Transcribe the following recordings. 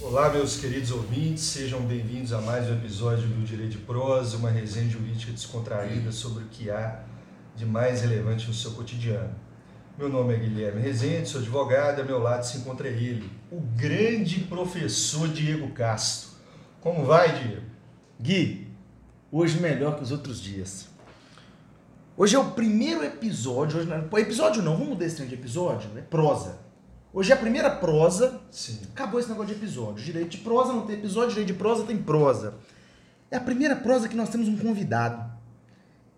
Olá, meus queridos ouvintes, sejam bem-vindos a mais um episódio do Direito de Prosa, uma resenha jurídica descontraída sobre o que há de mais relevante no seu cotidiano. Meu nome é Guilherme Rezende, sou advogado, ao meu lado se encontra ele, o grande professor Diego Castro. Como vai, Diego? Gui, hoje melhor que os outros dias. Hoje é o primeiro episódio, hoje não é, episódio não, vamos mudar esse trem de episódio, é prosa. Hoje é a primeira prosa, Sim. acabou esse negócio de episódio. Direito de prosa não tem episódio, direito de prosa tem prosa. É a primeira prosa que nós temos um convidado.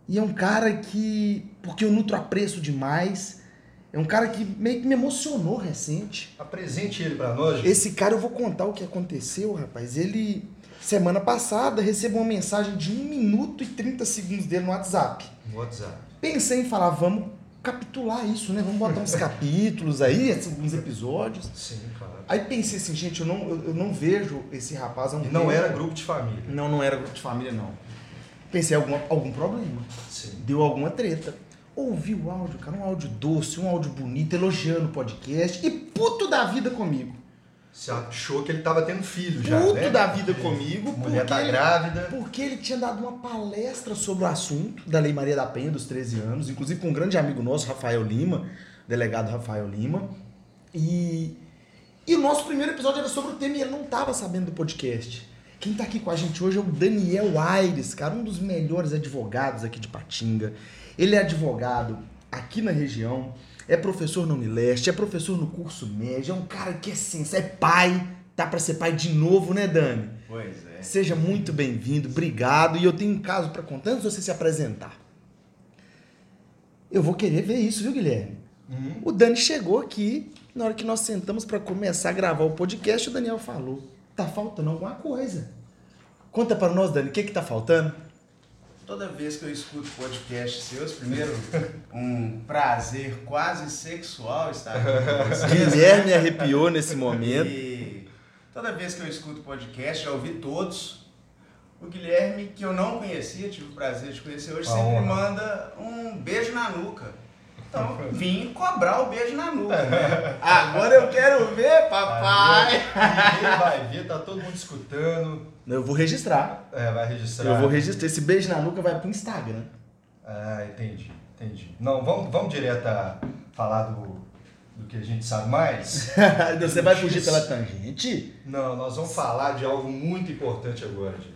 E é um cara que, porque eu nutro apreço demais, é um cara que meio que me emocionou recente. Apresente ele para nós, Diego. Esse cara, eu vou contar o que aconteceu, rapaz. Ele, semana passada, recebeu uma mensagem de 1 minuto e 30 segundos dele no WhatsApp. WhatsApp. Pensei em falar, vamos capitular isso, né? Vamos botar uns capítulos aí, alguns episódios. Sim, claro. Aí pensei assim, gente, eu não, eu, eu não vejo esse rapaz há um não tempo. era grupo de família. Não, não era grupo de família, não. Pensei, alguma, algum problema. Sim. Deu alguma treta. Ouvi o áudio, cara, um áudio doce, um áudio bonito, elogiando o podcast e puto da vida comigo. Você achou que ele estava tendo filho já, Puto né? da vida Porque comigo, Mulher porque tá ele- grávida. Porque ele tinha dado uma palestra sobre o assunto da Lei Maria da Penha dos 13 anos, inclusive com um grande amigo nosso, Rafael Lima, delegado Rafael Lima. E, e o nosso primeiro episódio era sobre o tema e ele não estava sabendo do podcast. Quem está aqui com a gente hoje é o Daniel Aires, cara, um dos melhores advogados aqui de Patinga. Ele é advogado aqui na região, é professor na Unileste, é professor no curso médio, é um cara que é assim, é pai, tá para ser pai de novo, né, Dani? Pois é. Seja muito bem-vindo, obrigado. E eu tenho um caso para contar antes de você se apresentar. Eu vou querer ver isso, viu, Guilherme? Uhum. O Dani chegou aqui, na hora que nós sentamos para começar a gravar o podcast, o Daniel falou: tá faltando alguma coisa. Conta para nós, Dani, o que que tá faltando? Toda vez que eu escuto podcast seus, primeiro, um prazer quase sexual estar aqui com vocês. Guilherme arrepiou nesse momento. E toda vez que eu escuto podcast, já ouvi todos. O Guilherme, que eu não conhecia, tive o prazer de conhecer hoje, Uma sempre honra. manda um beijo na nuca. Então, vim cobrar o beijo na nuca. né? Agora eu quero ver, papai! Ninguém vai ver, tá todo mundo escutando. Eu vou registrar. É, vai registrar. Eu vou registrar. Esse beijo na nuca vai pro Instagram. Ah, entendi, entendi. Não, vamos, vamos direto a falar do, do que a gente sabe mais? você vai fugir pela tangente? Não, nós vamos falar de algo muito importante agora, Diego.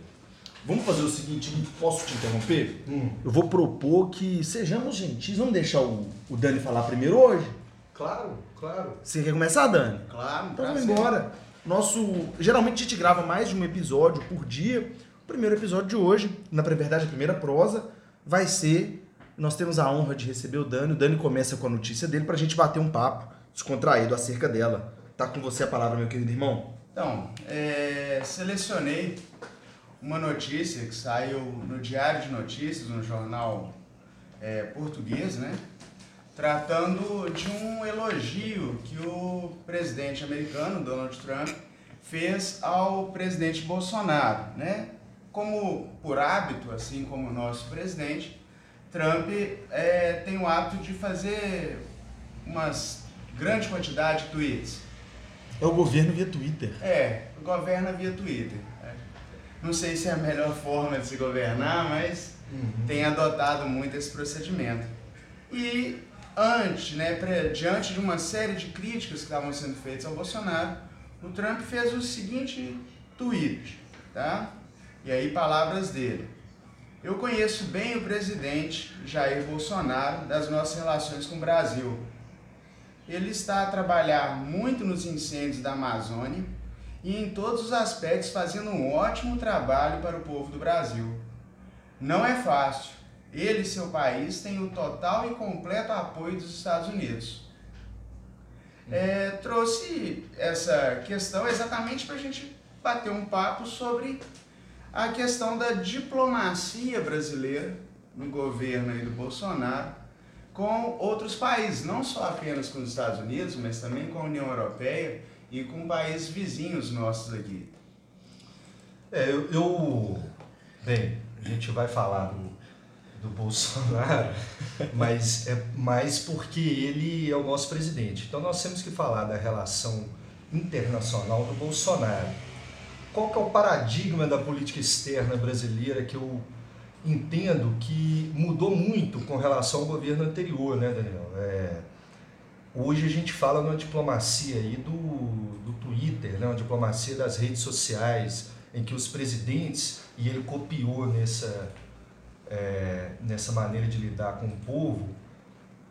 Vamos fazer o seguinte, Gui, posso te interromper? Hum, Eu vou propor que sejamos gentis. Vamos deixar o, o Dani falar primeiro hoje? claro, claro. Você quer começar, Dani? Claro, Então vamos embora. Nosso. Geralmente a gente grava mais de um episódio por dia. O primeiro episódio de hoje, na verdade, a primeira prosa, vai ser. Nós temos a honra de receber o Dani. O Dani começa com a notícia dele pra gente bater um papo descontraído acerca dela. Tá com você a palavra, meu querido irmão? Então, é, selecionei uma notícia que saiu no Diário de Notícias, no jornal é, português, né? Tratando de um elogio que o presidente americano, Donald Trump, fez ao presidente Bolsonaro, né? Como por hábito, assim como o nosso presidente, Trump é, tem o hábito de fazer umas grande quantidade de tweets. É o governo via Twitter. É, governa via Twitter. Não sei se é a melhor forma de se governar, mas Uhum. tem adotado muito esse procedimento. E antes, né, diante de uma série de críticas que estavam sendo feitas ao Bolsonaro, o Trump fez o seguinte tweet, tá? E aí palavras dele. Eu conheço bem o presidente Jair Bolsonaro das nossas relações com o Brasil. Ele está a trabalhar muito nos incêndios da Amazônia e em todos os aspectos fazendo um ótimo trabalho para o povo do Brasil. Não é fácil. Ele e seu país têm o total e completo apoio dos Estados Unidos. É, trouxe essa questão exatamente para a gente bater um papo sobre a questão da diplomacia brasileira no governo aí do Bolsonaro com outros países, não só apenas com os Estados Unidos, mas também com a União Europeia e com países vizinhos nossos aqui. É, eu, eu Bem, a gente vai falar do, do Bolsonaro, mas é mais porque ele é o nosso presidente. Então nós temos que falar da relação internacional do Bolsonaro. Qual que é o paradigma da política externa brasileira que eu entendo que mudou muito com relação ao governo anterior, né, Daniel? É, hoje a gente fala numa diplomacia aí do, do Twitter, né, uma diplomacia das redes sociais, em que os presidentes, e ele copiou nessa, é, nessa maneira de lidar com o povo,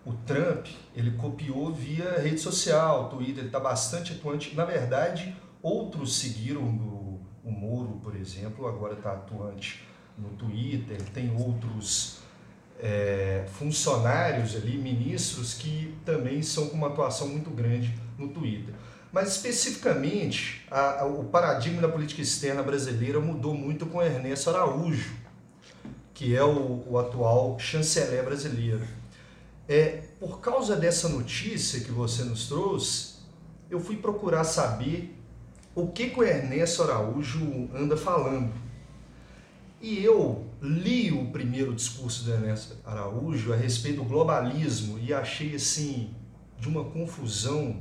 o Trump, ele copiou via rede social, Twitter, ele está bastante atuante. Na verdade, outros seguiram o, o Moro, por exemplo, agora está atuante no Twitter, tem outros é, funcionários ali, ministros, que também são com uma atuação muito grande no Twitter. Mas especificamente, a, a, o paradigma da política externa brasileira mudou muito com Ernesto Araújo, que é o, o atual chanceler brasileiro. É, por causa dessa notícia que você nos trouxe, eu fui procurar saber o que, que o Ernesto Araújo anda falando. E eu li o primeiro discurso do Ernesto Araújo a respeito do globalismo e achei assim de uma confusão,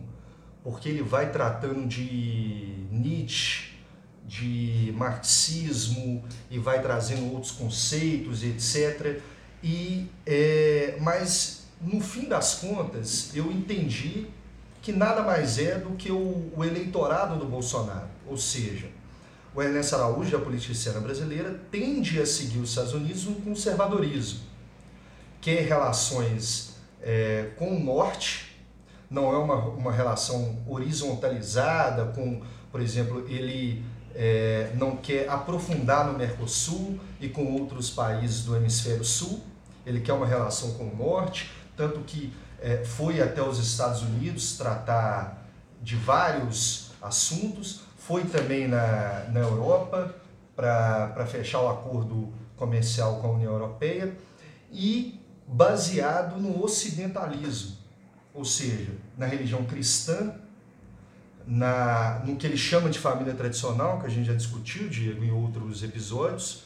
porque ele vai tratando de Nietzsche, de marxismo e vai trazendo outros conceitos, etc. E é, mas no fim das contas eu entendi que nada mais é do que o, o eleitorado do Bolsonaro, ou seja, o Ernesto Araújo, a política externa brasileira, tende a seguir os Estados Unidos um conservadorismo, quer relações é, com o norte, não é uma, uma relação horizontalizada, com, por exemplo, ele é, não quer aprofundar no Mercosul e com outros países do hemisfério sul, ele quer uma relação com o norte, tanto que é, foi até os Estados Unidos tratar de vários assuntos, foi também na, na Europa para fechar o acordo comercial com a União Europeia e baseado no ocidentalismo, ou seja, na religião cristã, na, no que ele chama de família tradicional, que a gente já discutiu, Diego, em outros episódios,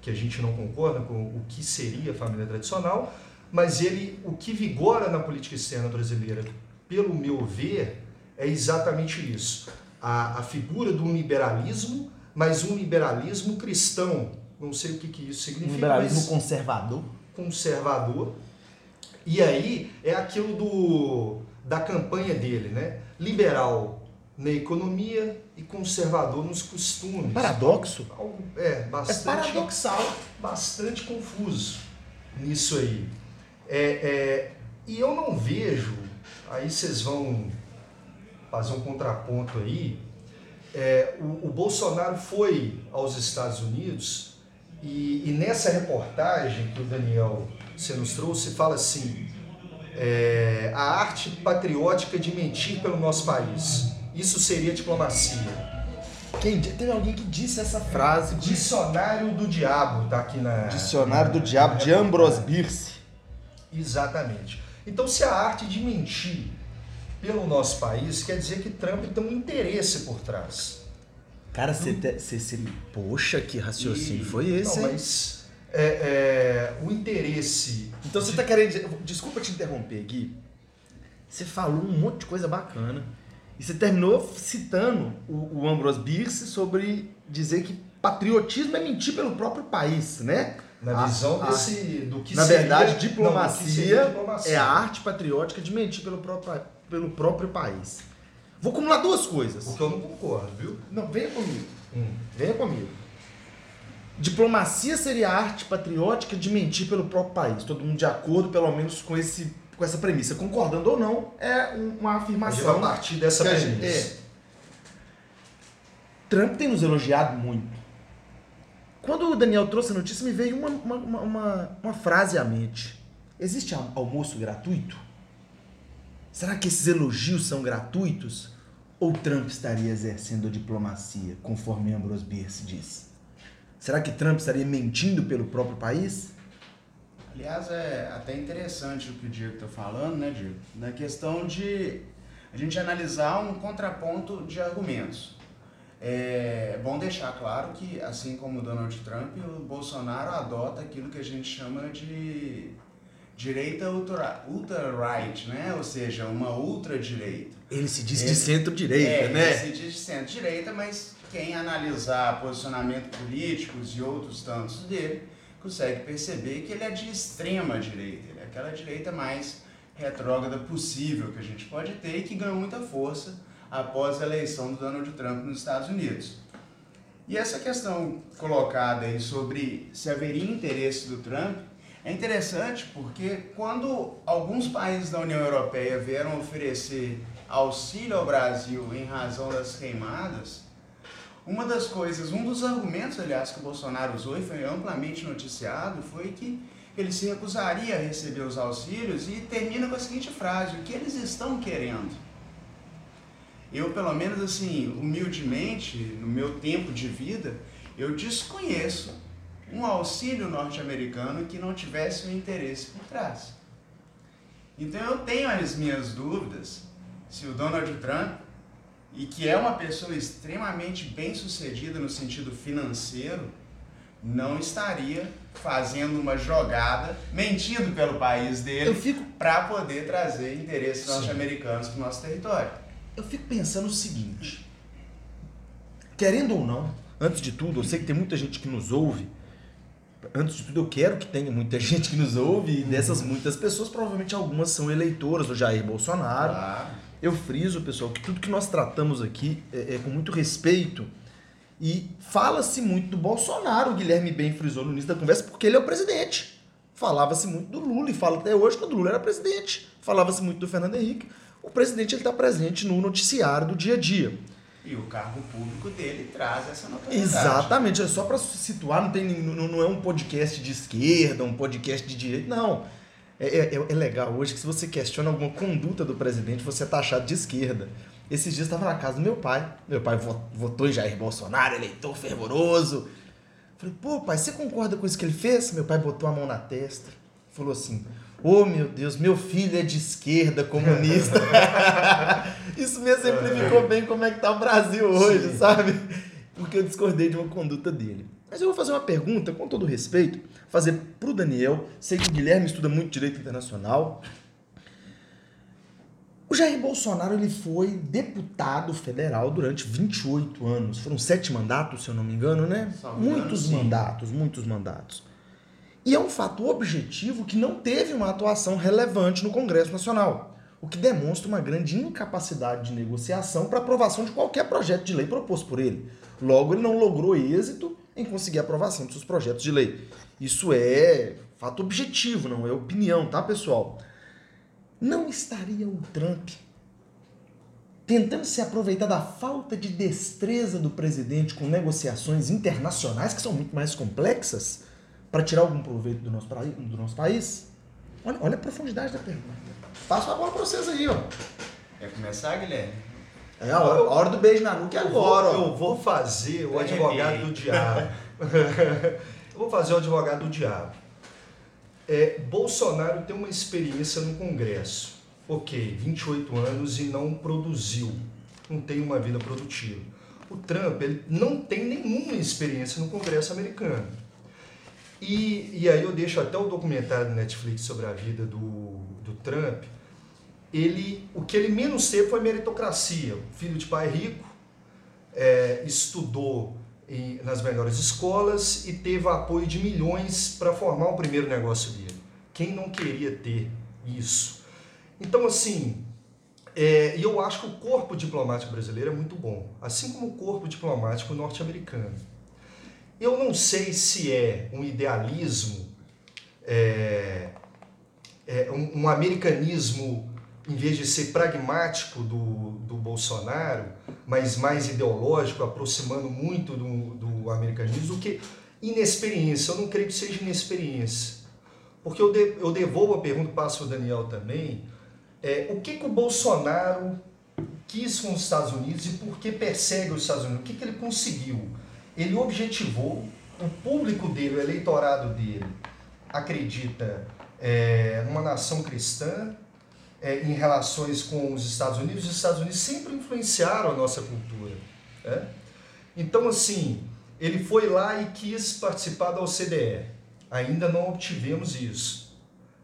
que a gente não concorda com o que seria família tradicional, mas ele, o que vigora na política externa brasileira, pelo meu ver, é exatamente isso a, a figura do liberalismo, mas um liberalismo cristão. Não sei o que, que isso significa. Um liberalismo conservador. Conservador. E aí é aquilo do, da campanha dele, né? Liberal na economia e conservador nos costumes. Paradoxo? É, bastante. É paradoxal. Bastante confuso nisso aí. É, é, e eu não vejo, aí vocês vão fazer um contraponto aí. É, o, o, Bolsonaro foi aos Estados Unidos e, e, nessa reportagem que o Daniel você nos trouxe, fala assim: é, a arte patriótica de mentir pelo nosso país. Isso seria diplomacia. Quem, teve alguém que disse essa frase. Dicionário do Diabo, tá aqui na. Dicionário do Diabo, de Ambrose Bierce. Exatamente. Então, se a arte de mentir pelo nosso país, quer dizer que Trump tem um interesse por trás. Cara, você. Hum. Poxa, que raciocínio e, foi esse? Não, mas é, é, o interesse. Então você está querendo dizer. Desculpa te interromper, Gui. Você falou um monte de coisa bacana. E você terminou citando o, o Ambrose Bierce sobre dizer que patriotismo é mentir pelo próprio país, né? Na visão a, desse, do que Na seria, verdade, diplomacia, não, diplomacia, é a arte patriótica de mentir pelo próprio, pelo próprio país. Vou acumular duas coisas. Porque eu não concordo, viu? Não, venha comigo. Hum. Venha comigo. Diplomacia seria a arte patriótica de mentir pelo próprio país. Todo mundo de acordo, pelo menos, com, esse, com essa premissa. Concordando ou não, é uma afirmação. A partir dessa premissa. É. Trump tem nos elogiado muito. Quando o Daniel trouxe a notícia, me veio uma, uma, uma, uma frase à mente. Existe almoço gratuito? Será que esses elogios são gratuitos? Ou Trump estaria exercendo a diplomacia, conforme Ambrose Bierce disse? Será que Trump estaria mentindo pelo próprio país? Aliás, é até interessante o que o Diego está falando, né, Diego? Na questão de a gente analisar um contraponto de argumentos. É bom deixar claro que, assim como o Donald Trump, o Bolsonaro adota aquilo que a gente chama de direita ultra, ultra-right, né? ou seja, uma ultradireita. Ele se diz ele, de centro-direita, é, né? Ele se diz de centro-direita, mas quem analisar posicionamento políticos e outros tantos dele, consegue perceber que ele é de extrema direita, ele é aquela direita mais retrógrada possível que a gente pode ter e que ganhou muita força após a eleição do Donald Trump nos Estados Unidos. E essa questão colocada aí sobre se haveria interesse do Trump é interessante porque quando alguns países da União Europeia vieram oferecer auxílio ao Brasil em razão das queimadas, uma das coisas, um dos argumentos, aliás, que o Bolsonaro usou e foi amplamente noticiado foi que ele se recusaria a receber os auxílios e termina com a seguinte frase: o que eles estão querendo? Eu, pelo menos assim, humildemente, no meu tempo de vida, eu desconheço um auxílio norte-americano que não tivesse um interesse por trás. Então eu tenho as minhas dúvidas se o Donald Trump, e que é uma pessoa extremamente bem sucedida no sentido financeiro, não estaria fazendo uma jogada, mentindo pelo país dele, fico... para poder trazer interesses norte-americanos para o nosso território. Eu fico pensando o seguinte: querendo ou não, antes de tudo, eu sei que tem muita gente que nos ouve. Antes de tudo, eu quero que tenha muita gente que nos ouve, e dessas muitas pessoas, provavelmente algumas são eleitoras do Jair Bolsonaro. Claro. Eu friso, pessoal, que tudo que nós tratamos aqui é, é com muito respeito e fala-se muito do Bolsonaro, o Guilherme bem frisou no início da conversa, porque ele é o presidente. Falava-se muito do Lula e fala até hoje quando o Lula era presidente. Falava-se muito do Fernando Henrique. O presidente está presente no noticiário do dia a dia. E o cargo público dele traz essa notoriedade. Exatamente. É só para situar, não, tem, não, não é um podcast de esquerda, um podcast de direita, não. É, é, é, legal hoje que se você questiona alguma conduta do presidente, você é taxado de esquerda. Esses dias estava na casa do meu pai. Meu pai votou em Jair Bolsonaro, eleitor fervoroso. Falei, pô, pai, você concorda com isso que ele fez? Meu pai botou a mão na testa. Falou assim: Ô oh, meu Deus, meu filho é de esquerda, comunista. isso me exemplificou bem como é que tá o Brasil hoje, Sim. sabe? Porque eu discordei de uma conduta dele. Mas eu vou fazer uma pergunta, com todo respeito, fazer pro Daniel. Sei que o Guilherme estuda muito direito internacional. O Jair Bolsonaro ele foi deputado federal durante 28 anos. Foram sete mandatos, se eu não me engano, né? muitos mandatos, muitos mandatos. E é um fato objetivo que não teve uma atuação relevante no Congresso Nacional, o que demonstra uma grande incapacidade de negociação para aprovação de qualquer projeto de lei proposto por ele. Logo, ele não logrou êxito em conseguir aprovação de seus projetos de lei. Isso é fato objetivo, não é opinião, tá, pessoal? Não estaria o Trump tentando se aproveitar da falta de destreza do presidente com negociações internacionais que são muito mais complexas para tirar algum proveito do nosso, do nosso país? Olha, olha a profundidade da pergunta. Faço a bola para vocês aí, ó. Quer começar, Guilherme? É a hora, a hora do beijo na nuca é agora. Eu vou fazer o advogado do diabo. eu vou fazer o advogado do diabo. É, Bolsonaro tem uma experiência no Congresso. Ok, 28 anos e não produziu, não tem uma vida produtiva. O Trump ele não tem nenhuma experiência no Congresso americano. E, e aí eu deixo até o documentário do Netflix sobre a vida do, do Trump. Ele, o que ele menos teve foi meritocracia. Filho de pai rico, é, estudou em, nas melhores escolas e teve apoio de milhões para formar o primeiro negócio dele. Quem não queria ter isso? Então, assim, é, eu acho que o corpo diplomático brasileiro é muito bom, assim como o corpo diplomático norte-americano. Eu não sei se é um idealismo, é, é um, um americanismo em vez de ser pragmático do, do Bolsonaro, mas mais ideológico, aproximando muito do, do americanismo, do que inexperiência. Eu não creio que seja inexperiência. Porque eu, de, eu devolvo a pergunta, passo o Daniel também, é, o que, que o Bolsonaro quis com os Estados Unidos e por que persegue os Estados Unidos? O que, que ele conseguiu? Ele objetivou, o público dele, o eleitorado dele, acredita é, numa nação cristã, é, em relações com os Estados Unidos, os Estados Unidos sempre influenciaram a nossa cultura. Né? Então, assim, ele foi lá e quis participar da OCDE. Ainda não obtivemos isso.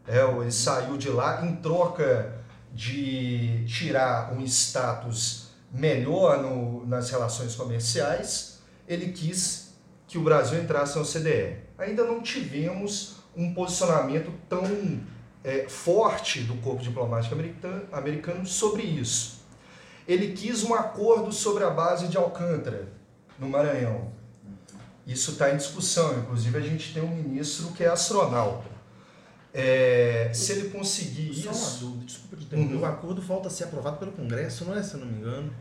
É, ele saiu de lá em troca de tirar um status melhor no, nas relações comerciais, ele quis que o Brasil entrasse na OCDE. Ainda não tivemos um posicionamento tão é, forte do corpo diplomático americano, sobre isso. Ele quis um acordo sobre a base de Alcântara, no Maranhão. Isso está em discussão, inclusive a gente tem um ministro que é astronauta. É, se ele conseguir Só isso. uma dúvida, desculpa te interromper. Uhum. O acordo falta ser aprovado pelo Congresso, não é, se eu não me engano?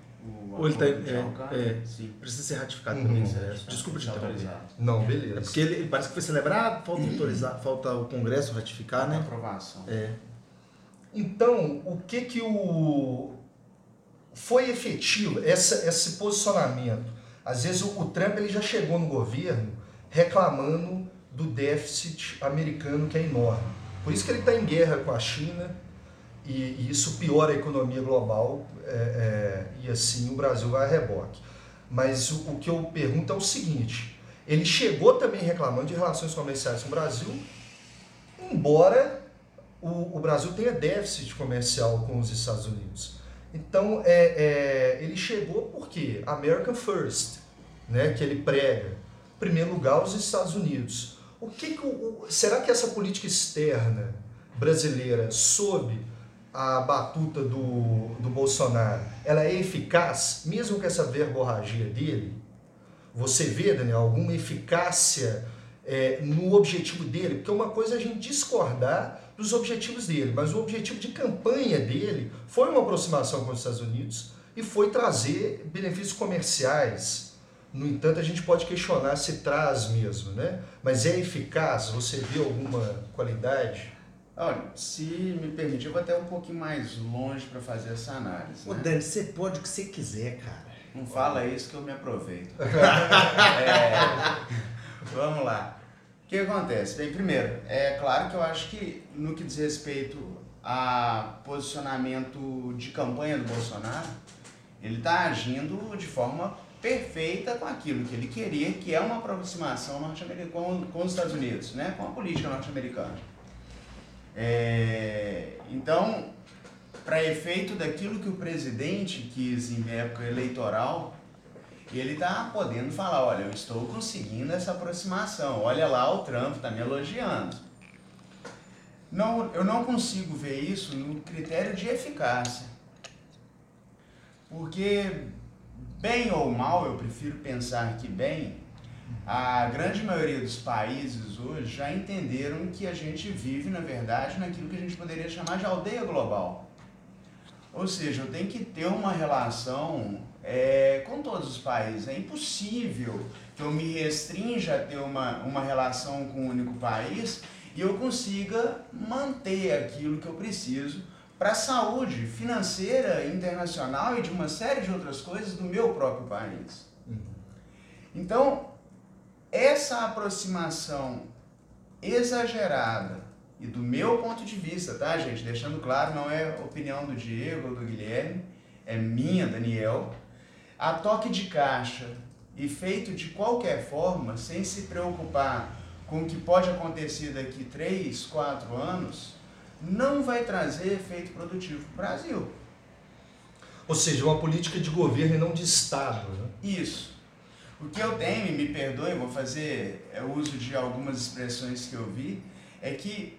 Ou ele tá- é, é. sim. Precisa ser ratificado Uhum. pelo Congresso. Desculpa te interromper. Não, É beleza. porque ele, ele parece que foi celebrado, falta autorizar, falta o Congresso ratificar, né? Aprovação. É. Então, o que que o foi efetivo essa, esse posicionamento? Às vezes o, o Trump ele já chegou no governo reclamando do déficit americano que é enorme. Por isso que ele está em guerra com a China e, e isso piora a economia global é, é, e assim o Brasil vai a reboque. Mas o, o que eu pergunto é o seguinte: ele chegou também reclamando de relações comerciais com o Brasil, embora o, o Brasil tenha déficit comercial com os Estados Unidos. Então, é, é, ele chegou por quê? American First, né, que ele prega. Em primeiro lugar, os Estados Unidos. O que que o- será que essa política externa brasileira, sob a batuta do, do Bolsonaro, ela é eficaz, mesmo com essa verborragia dele? Você vê, Daniel, alguma eficácia é, no objetivo dele? Porque uma coisa é a gente discordar dos objetivos dele, mas o objetivo de campanha dele foi uma aproximação com os Estados Unidos e foi trazer benefícios comerciais. No entanto, a gente pode questionar se traz mesmo, né? Mas é eficaz? Você vê alguma qualidade? Olha, se me permitir, eu vou até um pouquinho mais longe para fazer essa análise. Ô, Né? Dani, você pode o que você quiser, cara. Não fala isso que eu me aproveito. É, vamos lá. O que acontece? Bem, primeiro, é claro que eu acho que no que diz respeito a posicionamento de campanha do Bolsonaro, ele está agindo de forma perfeita com aquilo que ele queria, que é uma aproximação norte-americana com, com os Estados Unidos, né? com a política norte-americana. É, então, para efeito daquilo que o presidente quis em época eleitoral, ele está podendo falar, olha, eu estou conseguindo essa aproximação, olha lá, o Trump está me elogiando. Não, eu não consigo ver isso no critério de eficácia. Porque, bem ou mal, eu prefiro pensar que bem, a grande maioria dos países hoje já entenderam que a gente vive, na verdade, naquilo que a gente poderia chamar de aldeia global. Ou seja, eu tenho que ter uma relação é, com todos os países. É impossível que eu me restrinja a ter uma, uma relação com um único país e eu consiga manter aquilo que eu preciso para a saúde financeira, internacional e de uma série de outras coisas do meu próprio país. Então, essa aproximação exagerada, e do meu ponto de vista, tá, gente? Deixando claro, não é opinião do Diego ou do Guilherme, é minha, Daniel. A toque de caixa e feito de qualquer forma, sem se preocupar com o que pode acontecer daqui 3, 4 anos, não vai trazer efeito produtivo para o Brasil. Ou seja, uma política de governo e não de Estado. Né? Isso. O que eu tenho, e me perdoe, vou fazer é, uso de algumas expressões que eu vi, é que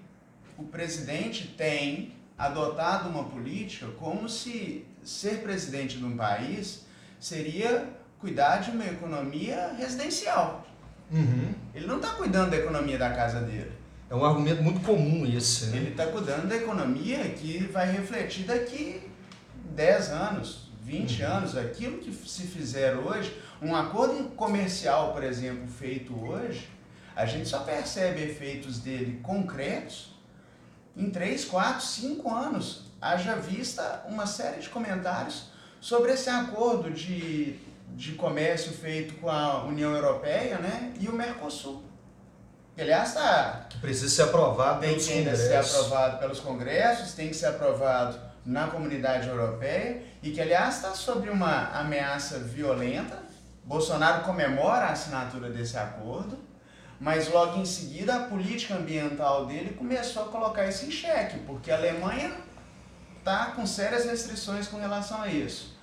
o presidente tem adotado uma política como se ser presidente de um país seria cuidar de uma economia residencial. Uhum. Ele não está cuidando da economia da casa dele. É um argumento muito comum esse, né? Ele está cuidando da economia que vai refletir daqui 10 anos, 20 anos. Aquilo que se fizer hoje, um acordo comercial, por exemplo, feito hoje, a gente só percebe efeitos dele concretos em 3, 4, 5 anos. Haja vista uma série de comentários sobre esse acordo de, de comércio feito com a União Europeia né, e o Mercosul. Que, Aliás, está Que precisa ser aprovado tem pelos que ainda ser aprovado pelos congressos, tem que ser aprovado na comunidade europeia e que, aliás, está sob uma ameaça violenta Bolsonaro comemora a assinatura desse acordo, mas logo em seguida a política ambiental dele começou a colocar isso em xeque, porque a Alemanha está com sérias restrições com relação a isso.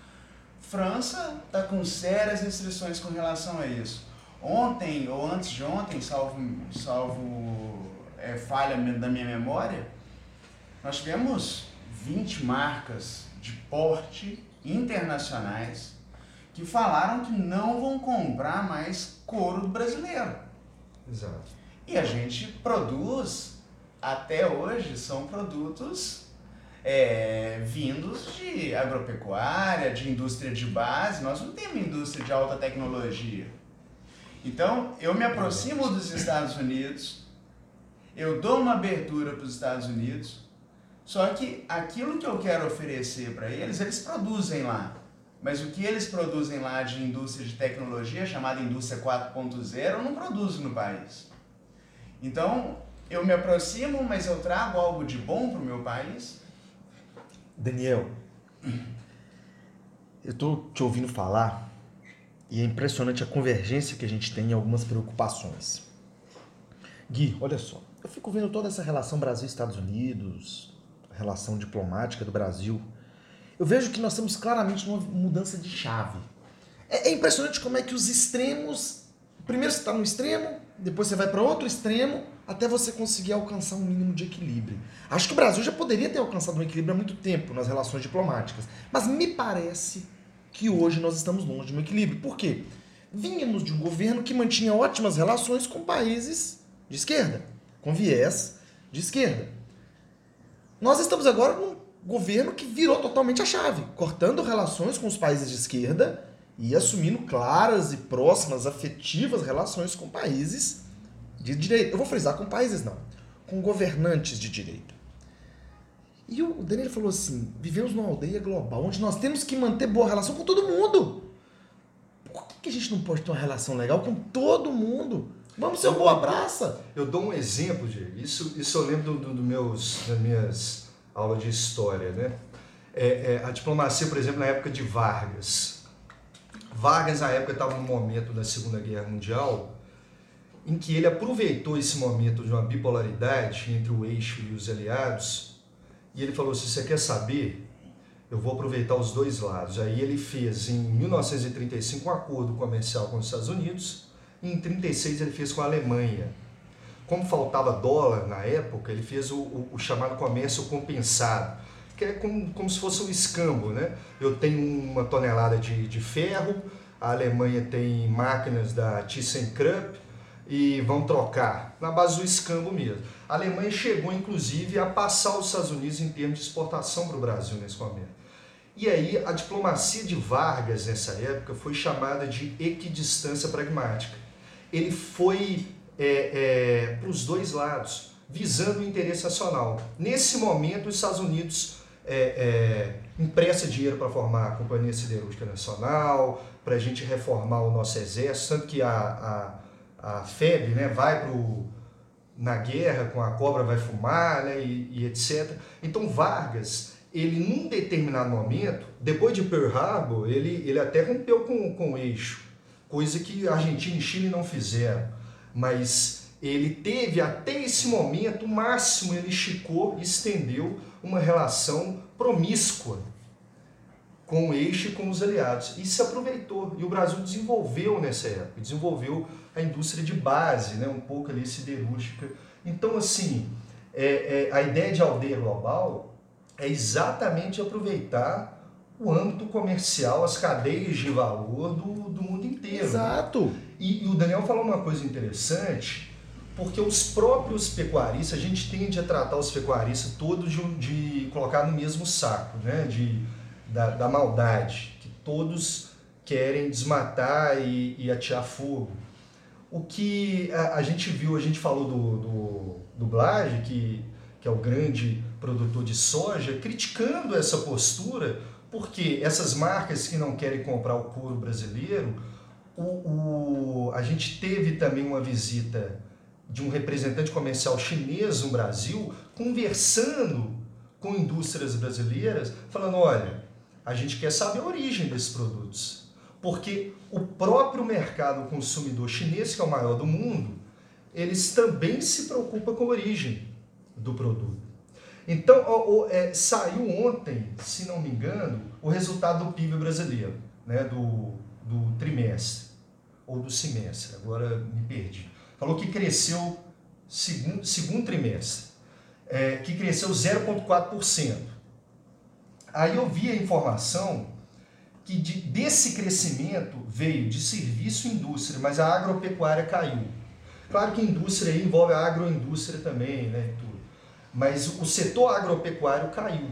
França está com sérias restrições com relação a isso. Ontem, ou antes de ontem, salvo, salvo é, falha da minha memória, nós tivemos 20 marcas de porte internacionais que falaram que não vão comprar mais couro brasileiro. Exato. E a gente produz, até hoje, são produtos é, vindos de agropecuária, de indústria de base. Nós não temos indústria de alta tecnologia. Então, eu me aproximo dos Estados Unidos, eu dou uma abertura para os Estados Unidos, só que aquilo que eu quero oferecer para eles, eles produzem lá. Mas o que eles produzem lá de indústria de tecnologia, chamada indústria 4.0, eu não produzo no país. Então, eu me aproximo, mas eu trago algo de bom para o meu país. Daniel, eu estou te ouvindo falar e é impressionante a convergência que a gente tem em algumas preocupações. Gui, olha só, eu fico vendo toda essa relação Brasil-Estados Unidos, relação diplomática do Brasil, eu vejo que nós temos claramente uma mudança de chave. É, é impressionante como é que os extremos. Primeiro você está no extremo, depois você vai para outro extremo, até você conseguir alcançar um mínimo de equilíbrio. Acho que o Brasil já poderia ter alcançado um equilíbrio há muito tempo nas relações diplomáticas, mas me parece que hoje nós estamos longe de um equilíbrio. Por quê? Vínhamos de um governo que mantinha ótimas relações com países de esquerda, com viés de esquerda. Nós estamos agora num governo que virou totalmente a chave, cortando relações com os países de esquerda e assumindo claras e próximas, afetivas relações com países de direita. Eu vou frisar com países não, com governantes de direita. E o Daniel falou assim: vivemos numa aldeia global onde nós temos que manter boa relação com todo mundo. Por que a gente não pode ter uma relação legal com todo mundo? Vamos ser um boa abraça. Eu dou um exemplo, Diego. Isso, isso eu lembro do, do meus, das minhas aulas de história, né? É, é, a diplomacia, por exemplo, na época de Vargas. Vargas, na época, estava no momento da Segunda Guerra Mundial em que ele aproveitou esse momento de uma bipolaridade entre o eixo e os aliados e ele falou: se você quer saber, eu vou aproveitar os dois lados. Aí ele fez em 1935 um acordo comercial com os Estados Unidos e em 36 ele fez com a Alemanha. Como faltava dólar na época, ele fez o, o, o chamado comércio compensado, que é como, como se fosse um escambo. Né? Eu tenho uma tonelada de, de ferro, a Alemanha tem máquinas da ThyssenKrupp e vão trocar, na base do escambo mesmo. A Alemanha chegou, inclusive, a passar os Estados Unidos em termos de exportação para o Brasil nesse momento. E aí, a diplomacia de Vargas nessa época foi chamada de equidistância pragmática ele foi é, é, para os dois lados, visando o interesse nacional. Nesse momento, os Estados Unidos é, é empresta dinheiro para formar a Companhia Siderúrgica Nacional, para a gente reformar o nosso exército, tanto que a, a, a FEB né, vai pro, na guerra com a cobra vai fumar né, e, e etc. Então Vargas, ele num determinado momento, depois de Pearl Harbor, ele, ele até rompeu com, com o eixo coisa que Argentina e Chile não fizeram. Mas ele teve até esse momento, o máximo ele esticou e estendeu uma relação promíscua com o eixo e com os aliados. E se aproveitou. E o Brasil desenvolveu nessa época, desenvolveu a indústria de base, né, um pouco ali siderúrgica. Então, assim, é, é, a ideia de aldeia global é exatamente aproveitar o âmbito comercial, as cadeias de valor do, do mundo inteiro. Exato. E, e, o Daniel falou uma coisa interessante, porque os próprios pecuaristas, a gente tende a tratar os pecuaristas todos de, de colocar no mesmo saco, né? de, da, da maldade, que todos querem desmatar e, e atear fogo. O que a, a, gente viu, a gente falou do, do, do Blage, que, que é o grande produtor de soja, criticando essa postura porque essas marcas que não querem comprar o couro brasileiro, o, o, a gente teve também uma visita de um representante comercial chinês no Brasil, conversando com indústrias brasileiras, falando: olha, a gente quer saber a origem desses produtos. porque o próprio mercado consumidor chinês, que é o maior do mundo, eles também se preocupam com a origem do produto. Então, o, o, é, saiu ontem, se não me engano, o resultado do PIB brasileiro, né, do, do trimestre, ou do semestre, agora me perdi. Falou que cresceu segundo, segundo trimestre, é, que cresceu 0,4%. Aí eu vi a informação que de, desse crescimento veio de serviço e indústria, mas a agropecuária caiu. Claro que indústria envolve a agroindústria também, né. Mas o setor agropecuário caiu.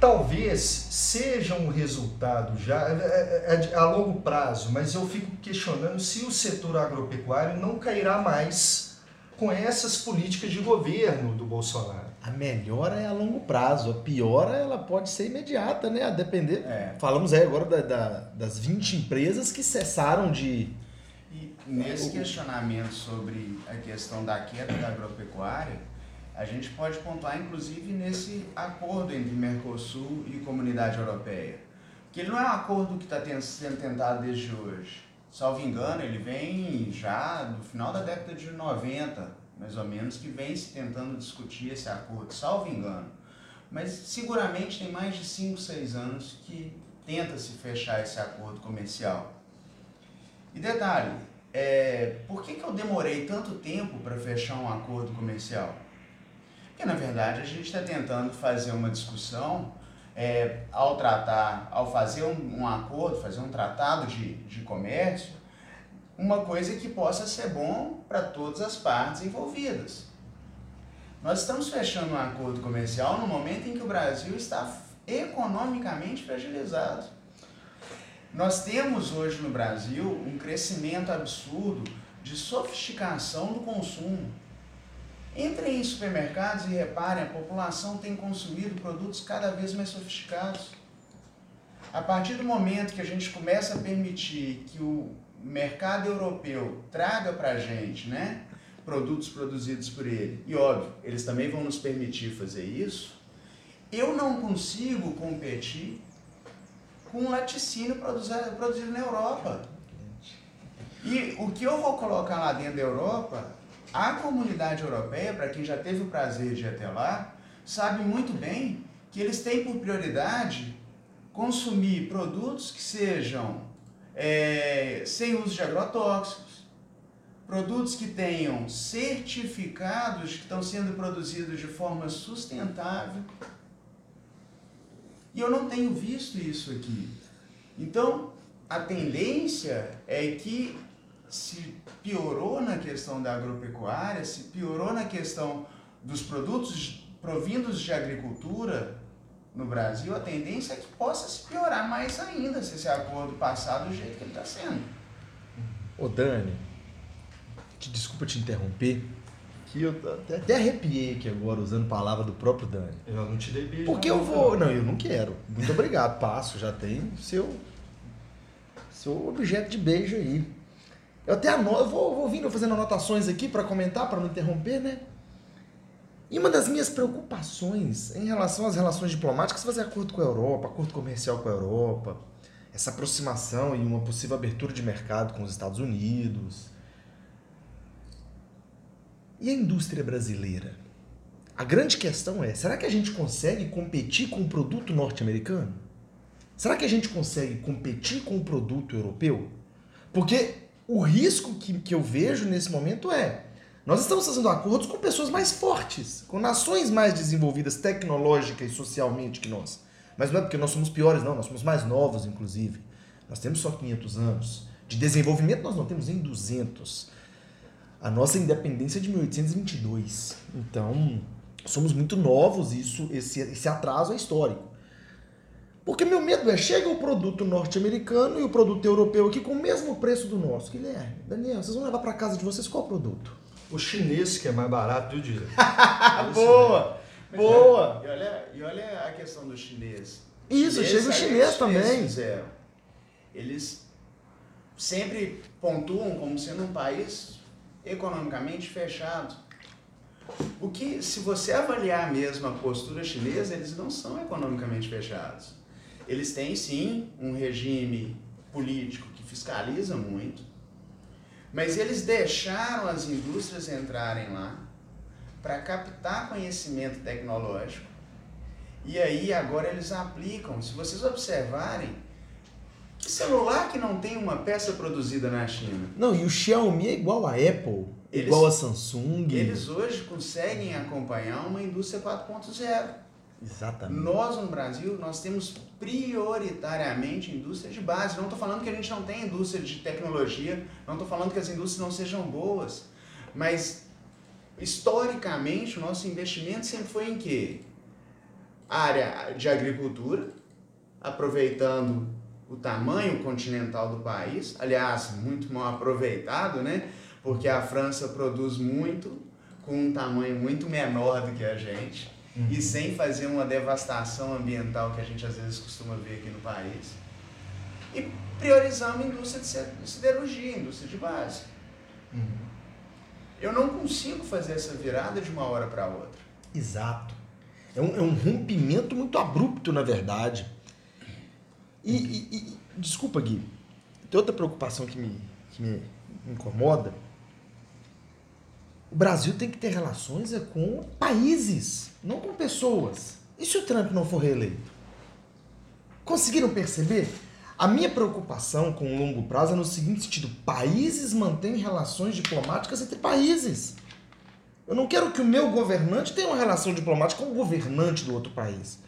Talvez seja um resultado já é, é, é a longo prazo, mas eu fico questionando se o setor agropecuário não cairá mais com essas políticas de governo do Bolsonaro. A melhora é a longo prazo, a piora ela pode ser imediata, né? A depender. É. Falamos aí agora da, da, das 20 empresas que cessaram de. Nesse questionamento sobre a questão da queda da agropecuária, a gente pode pontuar inclusive nesse acordo entre Mercosul e Comunidade Europeia. Que ele não é um acordo que está sendo tentado desde hoje. Salvo engano, ele vem já do final da década de 90, mais ou menos, que vem se tentando discutir esse acordo, salvo engano. Mas seguramente tem mais de 5, 6 anos que tenta se fechar esse acordo comercial. E detalhe, é, por que, que eu demorei tanto tempo para fechar um acordo comercial? Porque na verdade a gente está tentando fazer uma discussão é, ao tratar, ao fazer um, um, acordo, fazer um tratado de, de comércio, uma coisa que possa ser bom para todas as partes envolvidas. Nós estamos fechando um acordo comercial no momento em que o Brasil está economicamente fragilizado. Nós temos hoje no Brasil um crescimento absurdo de sofisticação do consumo. Entrem em supermercados e reparem, a população tem consumido produtos cada vez mais sofisticados. A partir do momento que a gente começa a permitir que o mercado europeu traga para a gente né, produtos produzidos por ele, e óbvio, eles também vão nos permitir fazer isso, eu não consigo competir com laticínio produzido, produzido na Europa. E o que eu vou colocar lá dentro da Europa, a comunidade europeia, para quem já teve o prazer de ir até lá, sabe muito bem que eles têm por prioridade consumir produtos que sejam é, sem uso de agrotóxicos, produtos que tenham certificados que estão sendo produzidos de forma sustentável. E eu não tenho visto isso aqui. Então, a tendência é que se piorou na questão da agropecuária, se piorou na questão dos produtos provindos de agricultura, no Brasil, a tendência é que possa se piorar mais ainda se esse acordo passar do jeito que ele está sendo. Ô Dani, te, desculpa te interromper, que eu até, até arrepiei aqui agora usando palavra do próprio Dani. Eu não te dei beijo. Porque eu vou. Não, eu não quero. Muito obrigado, passo, já tem seu, seu objeto de beijo aí. Eu até anoto, eu vou, vou vindo fazendo anotações aqui para comentar, para não interromper, né? E uma das minhas preocupações em relação às relações diplomáticas, fazer acordo com a Europa, acordo comercial com a Europa, essa aproximação e uma possível abertura de mercado com os Estados Unidos. E a indústria brasileira? A grande questão é: será que a gente consegue competir com o produto norte-americano? Será que a gente consegue competir com o produto europeu? Porque o risco que, que eu vejo nesse momento é nós estamos fazendo acordos com pessoas mais fortes, com nações mais desenvolvidas tecnológica e socialmente que nós. Mas não é porque nós somos piores, não, nós somos mais novos, inclusive. Nós temos só 500 anos. De desenvolvimento nós não temos em 200. A nossa independência é de 1822. Então, somos muito novos, isso esse, esse atraso é histórico. Porque meu medo é, chega o produto norte-americano e o produto europeu aqui com o mesmo preço do nosso. Guilherme, Daniel, vocês vão levar para casa de vocês qual produto? O chinês, que é mais barato do dia. boa! boa! É, e, olha, e olha a questão do chinês. Isso, chega o chinês também. Fizeram. Eles sempre pontuam como sendo um país economicamente fechado. O que, se você avaliar mesmo a postura chinesa, eles não são economicamente fechados. Eles têm sim um regime político que fiscaliza muito, mas eles deixaram as indústrias entrarem lá para captar conhecimento tecnológico e aí agora eles aplicam. Se vocês observarem, que celular que não tem uma peça produzida na China? Não, e o Xiaomi é igual a Apple, Eles- igual a Samsung. Eles hoje conseguem acompanhar uma indústria 4.0. Exatamente. Nós no Brasil, nós temos prioritariamente indústria de base. Não estou falando que a gente não tem indústria de tecnologia, não estou falando que as indústrias não sejam boas, mas historicamente o nosso investimento sempre foi em quê? Área de agricultura, aproveitando o tamanho continental do país, aliás, muito mal aproveitado, né? Porque a França produz muito com um tamanho muito menor do que a gente e sem fazer uma devastação ambiental que a gente às vezes costuma ver aqui no país. E priorizamos a indústria de siderurgia, indústria de base. Uhum. Eu não consigo fazer essa virada de uma hora para outra. Exato. É um, é um rompimento muito abrupto, na verdade. E, e- e- desculpa, Gui, tem outra preocupação que me, que me incomoda. O Brasil tem que ter relações é com países, não com pessoas. E se o Trump não for reeleito? Conseguiram perceber? A minha preocupação com o longo prazo é no seguinte sentido: países mantêm relações diplomáticas entre países. Eu não quero que o meu governante tenha uma relação diplomática com o governante do outro país.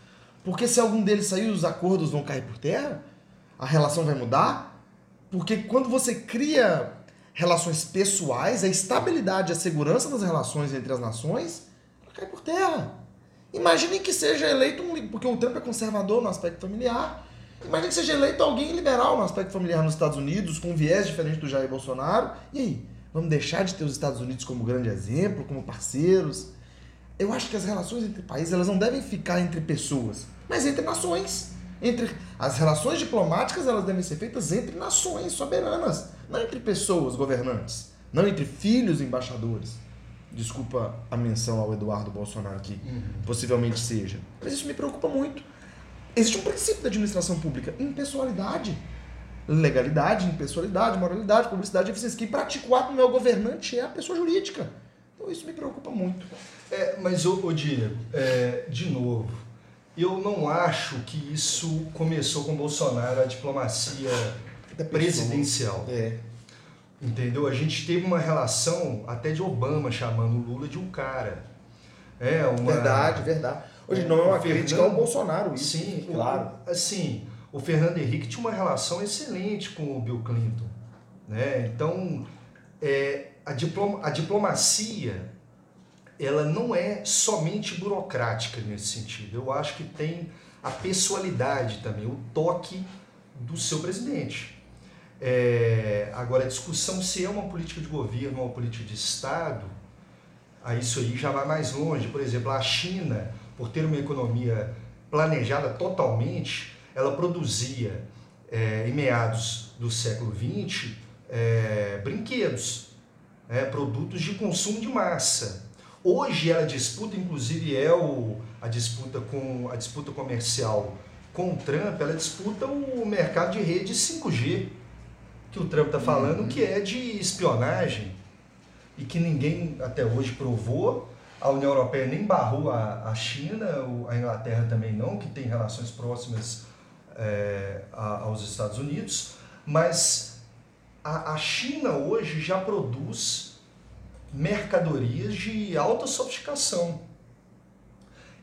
Porque se algum deles sair, os acordos vão cair por terra, a relação vai mudar. Porque quando você cria relações pessoais, a estabilidade a segurança das relações entre as nações cai por terra. Imagine que seja eleito um. Porque o Trump é conservador no aspecto familiar. Imagine que seja eleito alguém liberal no aspecto familiar nos Estados Unidos, com um viés diferente do Jair Bolsonaro. E aí? Vamos deixar de ter os Estados Unidos como grande exemplo, como parceiros? Eu acho que as relações entre países elas não devem ficar entre pessoas, mas entre nações. Entre as relações diplomáticas elas devem ser feitas entre nações soberanas, não entre pessoas governantes, não entre filhos embaixadores. Desculpa a menção ao Eduardo Bolsonaro que possivelmente seja, mas isso me preocupa muito. Existe um princípio da administração pública, impessoalidade. Legalidade, impessoalidade, moralidade, publicidade, eficiência. Quem pratica o ato não é o governante, é a pessoa jurídica. Então isso me preocupa muito. É, mas, ô, ô Diego, é, de novo, eu não acho que isso começou com Bolsonaro, a diplomacia presidencial. É. Entendeu? A gente teve uma relação até de Obama chamando o Lula de um cara. É uma Verdade, verdade. Hoje não é uma O crítica Fernando- ao Bolsonaro, isso, Sim, claro. o- assim, o Fernando Henrique tinha uma relação excelente com o Bill Clinton, né? Então, é, a, diploma, a diplomacia, ela não é somente burocrática nesse sentido. Eu acho que tem a pessoalidade também, o toque do seu presidente. É, agora, a discussão se é uma política de governo ou uma política de Estado, aí isso aí já vai mais longe. Por exemplo, a China, por ter uma economia planejada totalmente, ela produzia, é, em meados do século XX, é, brinquedos, é, produtos de consumo de massa. Hoje ela disputa, inclusive é o, a disputa com a disputa comercial com o Trump, ela disputa o mercado de rede 5G, que o Trump está falando que é de espionagem. E que ninguém até hoje provou. A União Europeia nem barrou a, a China, a Inglaterra também não, que tem relações próximas é, aos Estados Unidos, mas a, a China hoje já produz mercadorias de alta sofisticação.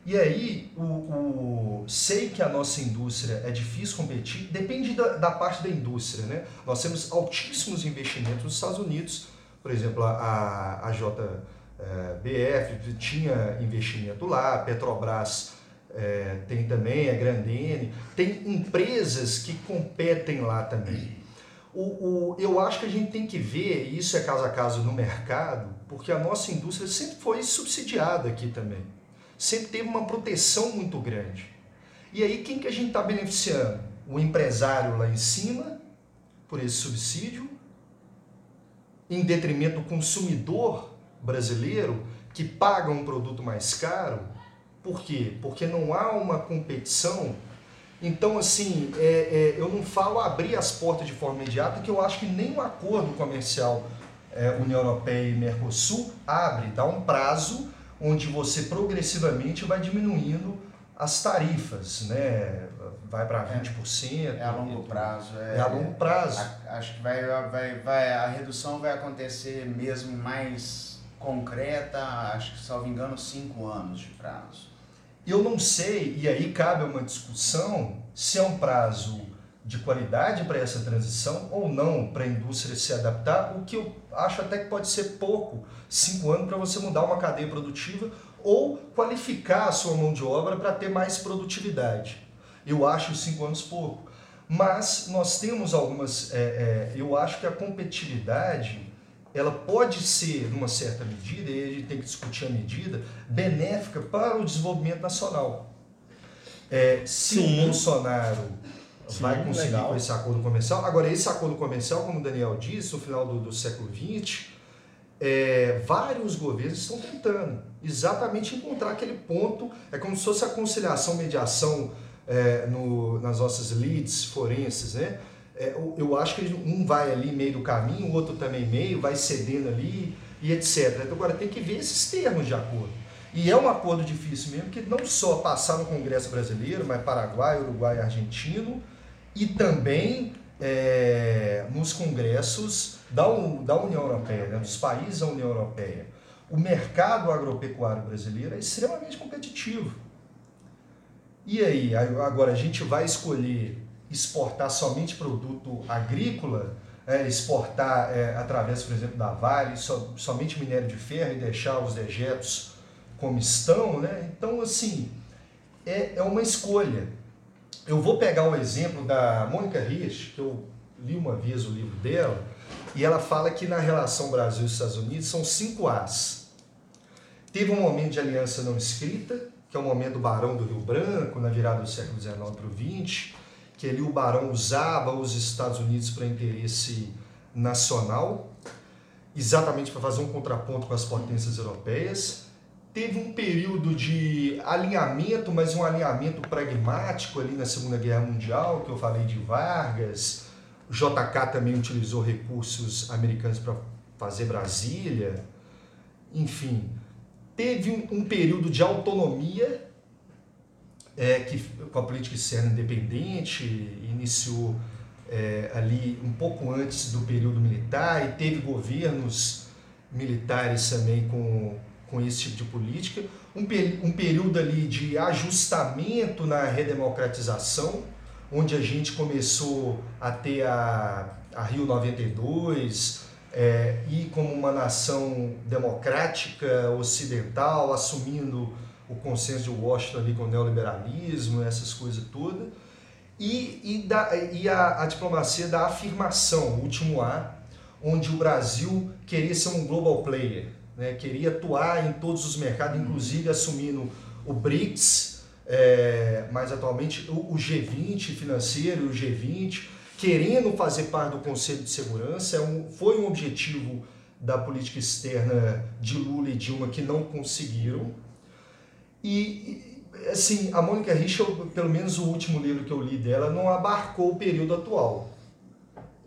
E aí, o, o- sei que a nossa indústria é difícil competir, depende da, da parte da indústria, né? Nós temos altíssimos investimentos nos Estados Unidos, por exemplo, a, a JBF tinha investimento lá, a Petrobras eh, tem também, a Grandene, tem empresas que competem lá também. O, o, eu acho que a gente tem que ver, e isso é caso a caso no mercado, porque a nossa indústria sempre foi subsidiada aqui também. Sempre teve uma proteção muito grande. E aí quem que a gente está beneficiando? O empresário lá em cima, por esse subsídio, em detrimento do consumidor brasileiro, que paga um produto mais caro. Por quê? Porque não há uma competição Então, assim, é, é, eu não falo abrir as portas de forma imediata, que eu acho que nem um acordo comercial é, União Europeia e Mercosul abre, dá um prazo onde você progressivamente vai diminuindo as tarifas, né? Vai para 20%. É a longo prazo. É, é a longo prazo. A, acho que vai, vai, vai, a redução vai acontecer mesmo mais concreta, acho que, salvo engano, cinco anos de prazo. Eu não sei, e aí cabe uma discussão, se é um prazo de qualidade para essa transição ou não para a indústria se adaptar, o que eu acho até que pode ser pouco, cinco anos para você mudar uma cadeia produtiva ou qualificar a sua mão de obra para ter mais produtividade. Eu acho cinco anos pouco. Mas nós temos algumas. É, é, eu acho que a competitividade ela pode ser, numa certa medida, e a gente tem que discutir a medida, benéfica para o desenvolvimento nacional. É, se Sim. o Bolsonaro Sim, vai conseguir legal. com esse acordo comercial. Agora, esse acordo comercial, como o Daniel disse, no final do, do século XX, é, vários governos estão tentando exatamente encontrar aquele ponto. É como se fosse a conciliação, mediação é, no, nas nossas leads forenses, né? É, eu acho que um vai ali meio do caminho, o outro também meio, vai cedendo ali e etc. Então, agora tem que ver esses termos de acordo. E é um acordo difícil mesmo, que não só passar no Congresso Brasileiro, mas Paraguai, Uruguai e Argentino, e também é, nos congressos da, da União Europeia, né, dos países da União Europeia. O mercado agropecuário brasileiro é extremamente competitivo. E aí, agora a gente vai escolher exportar somente produto agrícola, é, exportar é, através, por exemplo, da Vale, so, somente minério de ferro e deixar os dejetos como estão, né? Então, assim, é, é uma escolha. Eu vou pegar o um exemplo da Mônica Rich, que eu li uma vez o livro dela, e ela fala que na relação Brasil e Estados Unidos são cinco As. Teve um momento de aliança não escrita, que é o momento do Barão do Rio Branco, na virada do século XIX para o XX, que ali o Barão usava os Estados Unidos para interesse nacional, exatamente para fazer um contraponto com as potências europeias teve um período de alinhamento, mas um alinhamento pragmático ali na Segunda Guerra Mundial, que eu falei de Vargas. O JK também utilizou recursos americanos para fazer Brasília. Enfim, teve um, um período de autonomia é, que com a política externa independente iniciou é, ali um pouco antes do período militar e teve governos militares também com com esse tipo de política, um, um período ali de ajustamento na redemocratização, onde a gente começou a ter a, a Rio 92 é, e como uma nação democrática ocidental, assumindo o consenso de Washington ali com o neoliberalismo, essas coisas todas, e, e, da, e a, a diplomacia da afirmação, o último A, onde o Brasil queria ser um global player, né, queria atuar em todos os mercados, inclusive assumindo o BRICS, é, mas atualmente o, o G20 financeiro e o G20, querendo fazer parte do Conselho de Segurança, é um, foi um objetivo da política externa de Lula e Dilma que não conseguiram. E, assim, a Mônica Richel, pelo menos o último livro que eu li dela, não abarcou o período atual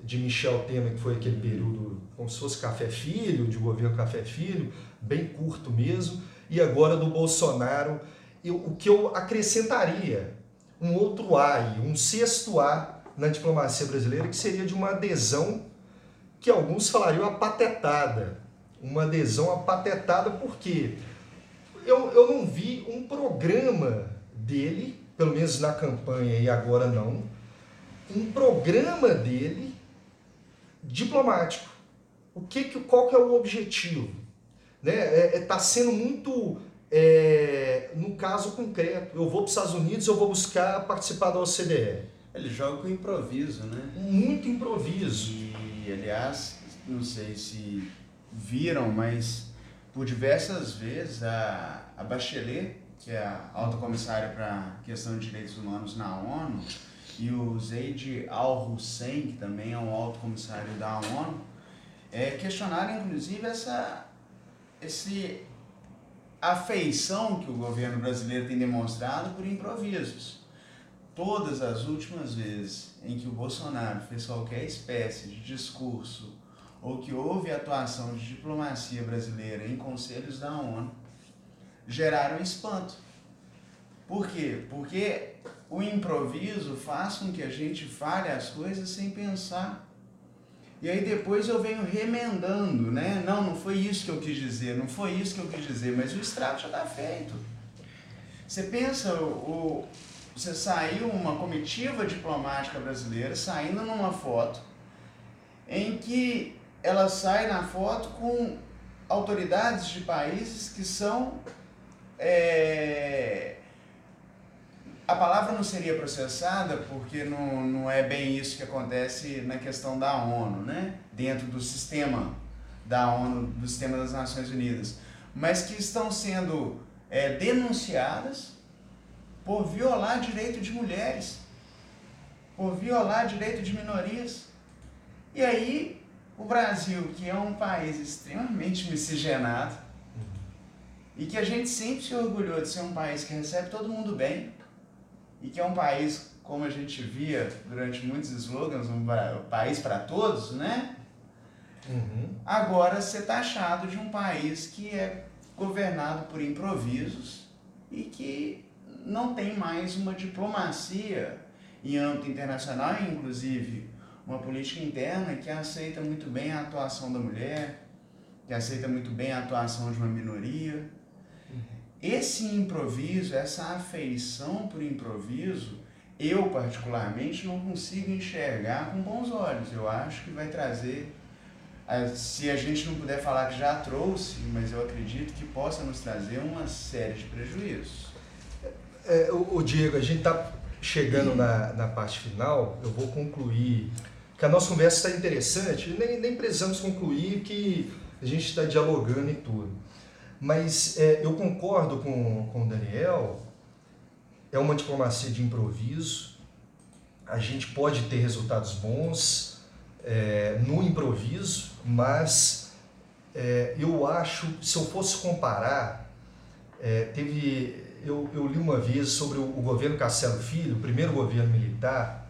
de Michel Temer, que foi aquele período como se fosse Café Filho, de governo Café Filho, bem curto mesmo, e agora do Bolsonaro. Eu, o que eu acrescentaria, um outro A, um sexto A na diplomacia brasileira, que seria de uma adesão que alguns falariam apatetada. Uma adesão apatetada porque eu, eu não vi um programa dele, pelo menos na campanha e agora não, um programa dele diplomático. O que, que qual que é o objetivo? Né? É, é, tá sendo muito é, no caso concreto. Eu vou para os Estados Unidos, eu vou buscar participar da OCDE. Ele joga com improviso, né? Muito improviso. E, aliás, não sei se viram, mas por diversas vezes a, a Bachelet, que é a alta comissária para questão de direitos humanos na ONU, e o Zaid Al-Hussein, que também é um alto comissário da ONU, é, questionaram inclusive essa esse afeição que o governo brasileiro tem demonstrado por improvisos. todas as últimas vezes em que o Bolsonaro fez qualquer espécie de discurso ou que houve atuação de diplomacia brasileira em conselhos da ONU, geraram espanto. Por quê? Porque o improviso faz com que a gente fale as coisas sem pensar. E aí depois eu venho remendando, né? Não, não foi isso que eu quis dizer, não foi isso que eu quis dizer, mas o estrago já está feito. Você pensa, o, você saiu uma comitiva diplomática brasileira saindo numa foto em que ela sai na foto com autoridades de países que são é, a palavra não seria processada porque não, não é bem isso que acontece na questão da ONU, né? dentro do sistema da ONU, do sistema das Nações Unidas, mas que estão sendo é, denunciadas por violar direito de mulheres, por violar direito de minorias. E aí, o Brasil, que é um país extremamente miscigenado, e que a gente sempre se orgulhou de ser um país que recebe todo mundo bem, e que é um país, como a gente via durante muitos slogans, um país para todos, né? Uhum. Agora ser taxado de um país que é governado por improvisos e que não tem mais uma diplomacia em âmbito internacional, inclusive uma política interna que aceita muito bem a atuação da mulher, que aceita muito bem a atuação de uma minoria esse improviso, essa afeição por improviso, eu particularmente não consigo enxergar com bons olhos. Eu acho que vai trazer, se a gente não puder falar que já trouxe, mas eu acredito que possa nos trazer uma série de prejuízos. É, o, o, Diego, a gente está chegando na, na parte final, eu vou concluir que a nossa conversa está interessante, nem, nem precisamos concluir que a gente está dialogando e tudo. Mas é, eu concordo com, com o Daniel, é uma diplomacia de improviso, a gente pode ter resultados bons é, no improviso, mas é, eu acho, se eu fosse comparar, é, teve, eu, eu, li uma vez sobre o, o governo Castelo Filho, o primeiro governo militar,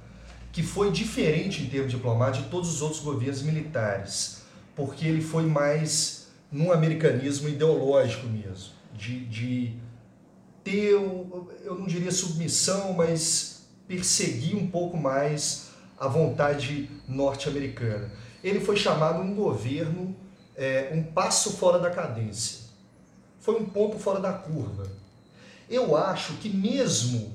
que foi diferente em termos diplomáticos de todos os outros governos militares, porque ele foi mais num americanismo ideológico mesmo, de, de ter, eu não diria submissão, mas perseguir um pouco mais a vontade norte-americana. Ele foi chamado um governo, é, um passo fora da cadência. Foi um ponto fora da curva. Eu acho que mesmo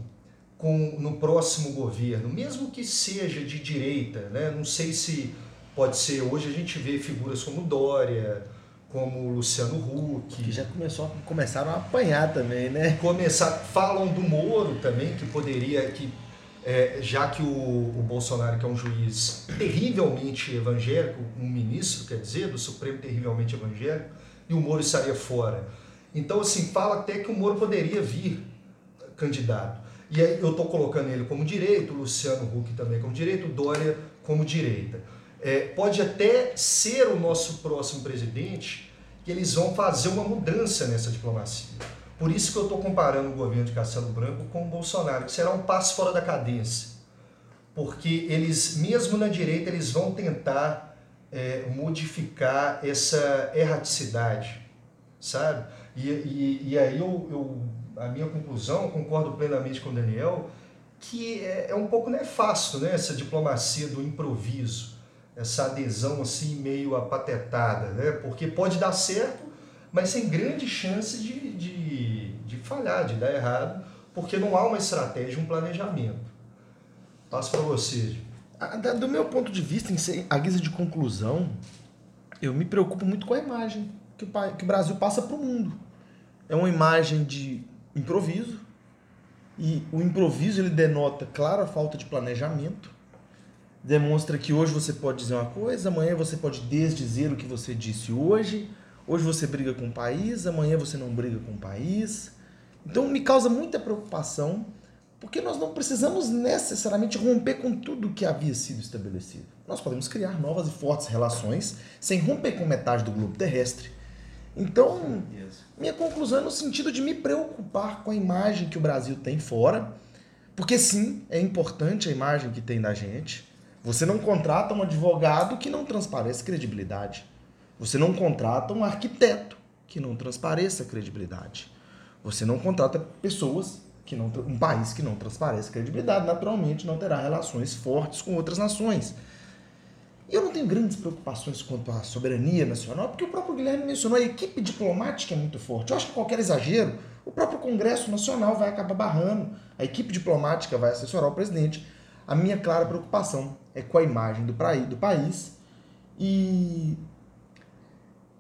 com, no próximo governo, mesmo que seja de direita, né, não sei se pode ser, hoje a gente vê figuras como Dória, como o Luciano Huck. Que já começou, começaram a apanhar também, né? Começar, falam do Moro também, que poderia, que é, já que o, o, Bolsonaro, que é um juiz terrivelmente evangélico, um ministro, quer dizer, do Supremo terrivelmente evangélico, e o Moro estaria fora. Então, assim, fala até que o Moro poderia vir candidato. E aí eu estou colocando ele como direito, o Luciano Huck também como direito, o Dória como direita é, pode até ser o nosso próximo presidente, que eles vão fazer uma mudança nessa diplomacia. Por isso que eu estou comparando o governo de Castelo Branco com o Bolsonaro, que será um passo fora da cadência. Porque eles, mesmo na direita, eles vão tentar é, modificar essa erraticidade, sabe? E, e, e aí eu, eu, a minha conclusão, concordo plenamente com o Daniel, que é, é um pouco nefasto né, essa diplomacia do improviso essa adesão assim meio apatetada, né? Porque pode dar certo, mas tem grande chance de, de, de falhar, de dar errado, porque não há uma estratégia, um planejamento. Passo para você. Do meu ponto de vista, a guisa de conclusão, eu me preocupo muito com a imagem que o, que o Brasil passa para o mundo. É uma imagem de improviso, e o improviso ele denota clara falta de planejamento, demonstra que hoje você pode dizer uma coisa, amanhã você pode desdizer o que você disse hoje. Hoje você briga com o país, amanhã você não briga com o país. Então me causa muita preocupação, porque nós não precisamos necessariamente romper com tudo que havia sido estabelecido. Nós podemos criar novas e fortes relações sem romper com metade do globo terrestre. Então, minha conclusão é no sentido de me preocupar com a imagem que o Brasil tem fora Porque sim, é importante a imagem que tem da gente. Você não contrata um advogado que não transpareça credibilidade. Você não contrata um arquiteto que não transpareça credibilidade. Você não contrata pessoas que não um país que não transpareça credibilidade, naturalmente não terá relações fortes com outras nações. E eu não tenho grandes preocupações quanto à soberania nacional, porque o próprio Guilherme mencionou a equipe diplomática é muito forte. Eu acho que qualquer exagero, o próprio Congresso Nacional vai acabar barrando, a equipe diplomática vai assessorar o presidente. A minha clara preocupação é com a imagem do, do país. E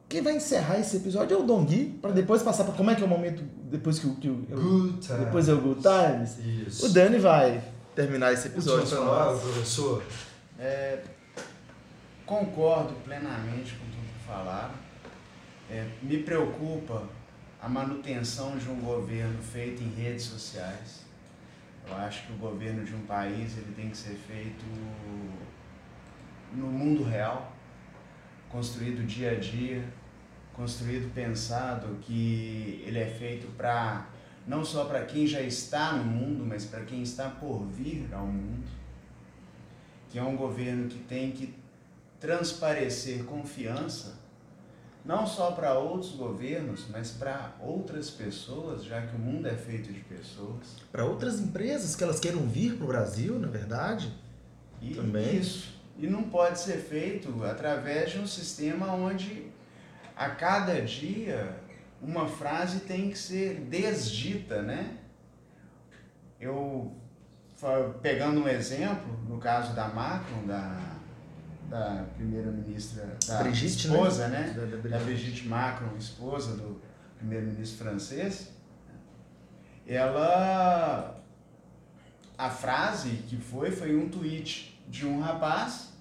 quem vai encerrar esse episódio é o Dom Gui, para depois passar para como é que é o momento depois que o que o Good times. depois é o Good Times. Isso. O Dani vai terminar esse episódio palavras, nós. professor. É, concordo plenamente com tudo que falaram. É, me preocupa a manutenção de um governo feito em redes sociais. Eu acho que o governo de um país ele tem que ser feito no mundo real, construído dia a dia, construído pensado que ele é feito para não só para quem já está no mundo, mas para quem está por vir ao mundo. Que é um governo que tem que transparecer confiança não só para outros governos, mas para outras pessoas, já que o mundo é feito de pessoas. Para outras empresas que elas queiram vir para o Brasil, na verdade. E Também. isso. E não pode ser feito através de um sistema onde a cada dia uma frase tem que ser desdita, né? Eu pegando um exemplo, no caso da Macron, da, da primeira-ministra, da Brigitte, né? esposa, né? Da- da Brigitte. da Brigitte Macron, esposa do primeiro-ministro francês, ela a frase que foi foi um tweet de um rapaz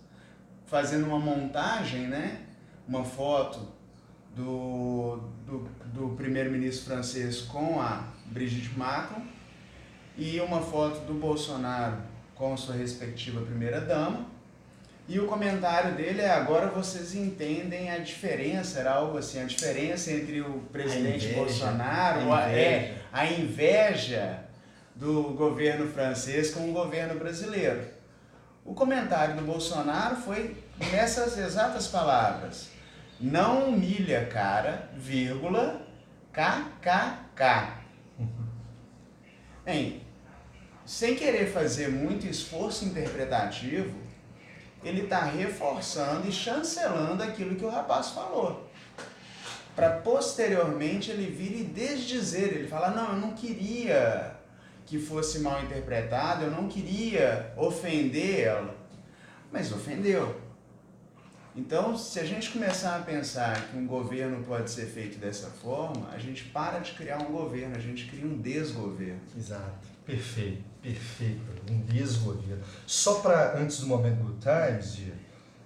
fazendo uma montagem, né? Uma foto do, do, do primeiro-ministro francês com a Brigitte Macron e uma foto do Bolsonaro com sua respectiva primeira-dama. E o comentário dele é: agora vocês entendem a diferença, era algo assim, a diferença entre o presidente inveja, Bolsonaro, a a- é, a inveja do governo francês com o governo brasileiro. O comentário do Bolsonaro foi nessas exatas palavras: não humilha cara, vírgula, kkk. Bem, sem querer fazer muito esforço interpretativo, ele está reforçando e chancelando aquilo que o rapaz falou. Para posteriormente ele vir e desdizer, ele falar, não, eu não queria que fosse mal interpretado, eu não queria ofender ela. Mas ofendeu. Então, se a gente começar a pensar que um governo pode ser feito dessa forma, a gente para de criar um governo, a gente cria um desgoverno. Exato. Perfeito, perfeito. Um desgoverno. Só para, antes do momento do Times,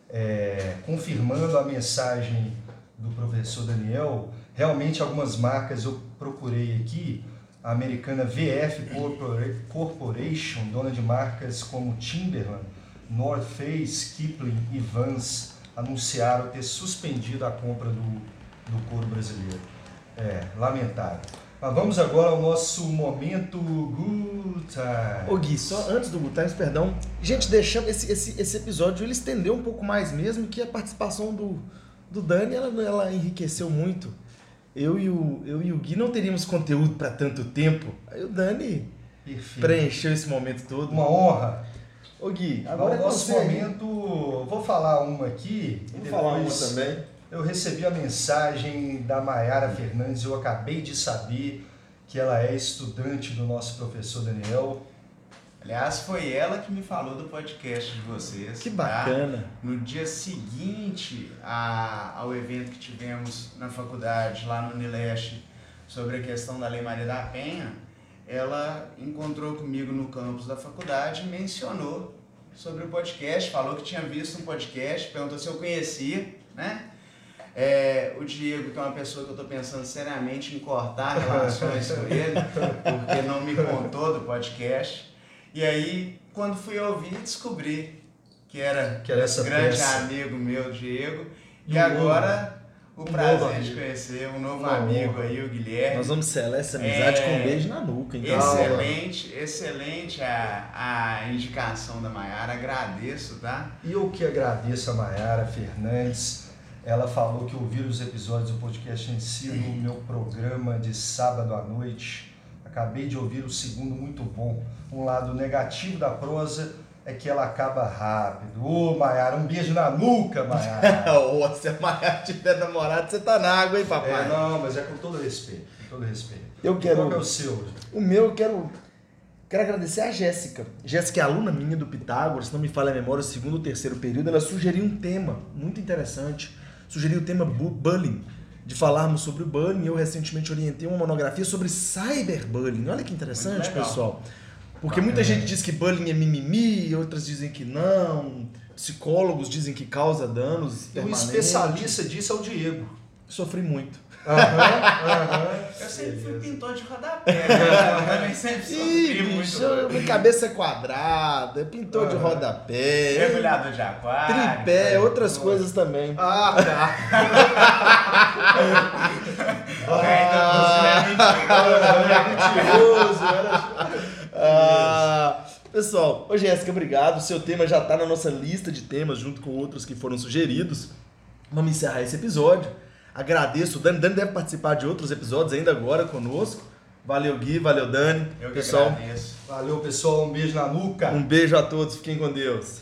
é, confirmando a mensagem do professor Daniel, realmente algumas marcas eu procurei aqui, a americana VF Corpora- Corporation, dona de marcas como Timberland, North Face, Kipling e Vans, anunciaram ter suspendido a compra do, do couro brasileiro. É, lamentável. Mas vamos agora ao nosso momento Good Time. Ô Gui, só antes do Good Times, perdão. Gente, deixamos esse, esse, esse episódio, ele estendeu um pouco mais mesmo, que a participação do, do Dani, ela, ela enriqueceu muito. Eu e, o, eu e o Gui não teríamos conteúdo para tanto tempo. Aí o Dani Perfeito. preencheu esse momento todo. Uma honra. Ô Gui, Agora é nosso você. momento. Vou falar uma aqui. e Vou falar uma também. Eu recebi a mensagem da Mayara Fernandes. Eu acabei de saber que ela é estudante do nosso professor Daniel. Aliás, foi ela que me falou do podcast de vocês. Que tá? bacana. No dia seguinte a- ao evento que tivemos na faculdade, lá no Unileste, sobre a questão da Lei Maria da Penha, ela encontrou comigo no campus da faculdade e mencionou sobre o podcast, falou que tinha visto um podcast, perguntou se eu conhecia, né? É, o Diego, que é uma pessoa que eu estou pensando seriamente em cortar relações com ele, porque não me contou do podcast. E aí, quando fui ouvir, descobri que era Que era essa grande peça. amigo meu, Diego. E E agora o Um prazer de conhecer um novo Uma amigo honra. aí, o Guilherme. Nós vamos selar essa amizade É. com um beijo na nuca, então. Excelente, excelente a, a indicação da Mayara, agradeço, tá? E eu que agradeço a Mayara Fernandes. Ela falou que ouvir os episódios do podcast em si no meu programa de sábado à noite. Acabei de ouvir o segundo muito bom. Um lado negativo da prosa é que ela acaba rápido. Ô, Mayara, um beijo na nuca, Mayara. Ô, se a Maia tiver namorado, você tá na água, hein, papai? É, não, mas é com todo respeito. Com todo respeito. Eu quero- Qual é o seu? O meu, eu quero, quero agradecer a Jéssica. Jéssica é aluna minha do Pitágoras, se não me falha a memória, o segundo ou terceiro período. Ela sugeriu um tema muito interessante. Sugeriu o tema bu- bullying, de falarmos sobre o bullying. Eu recentemente orientei uma monografia sobre cyberbullying. Olha que interessante, pessoal. Porque muita gente diz que bullying é mimimi, outras dizem que não. Psicólogos dizem que causa danos. E o permanentes. especialista disso é o Diego. Sofri muito. Aham, aham. Eu sempre fui pintor de rodapé, né? Eu também sempre sofri Ih, muito. bicho, minha cabeça é quadrada, pintor de Ah. rodapé, Mergulhador de aquário. tripé, né? outras coisas também. Ah, tá. Ainda Mentiroso, era- Ah, pessoal, ô Jéssica, obrigado. O seu tema já tá na nossa lista de temas, junto com outros que foram sugeridos. Vamos encerrar esse episódio. Agradeço. O Dani, Dani deve participar de outros episódios ainda agora conosco. Valeu, Gui, valeu, Dani. Eu que pessoal, agradeço. Valeu, pessoal. Um beijo na nuca. um beijo a todos. Fiquem com Deus.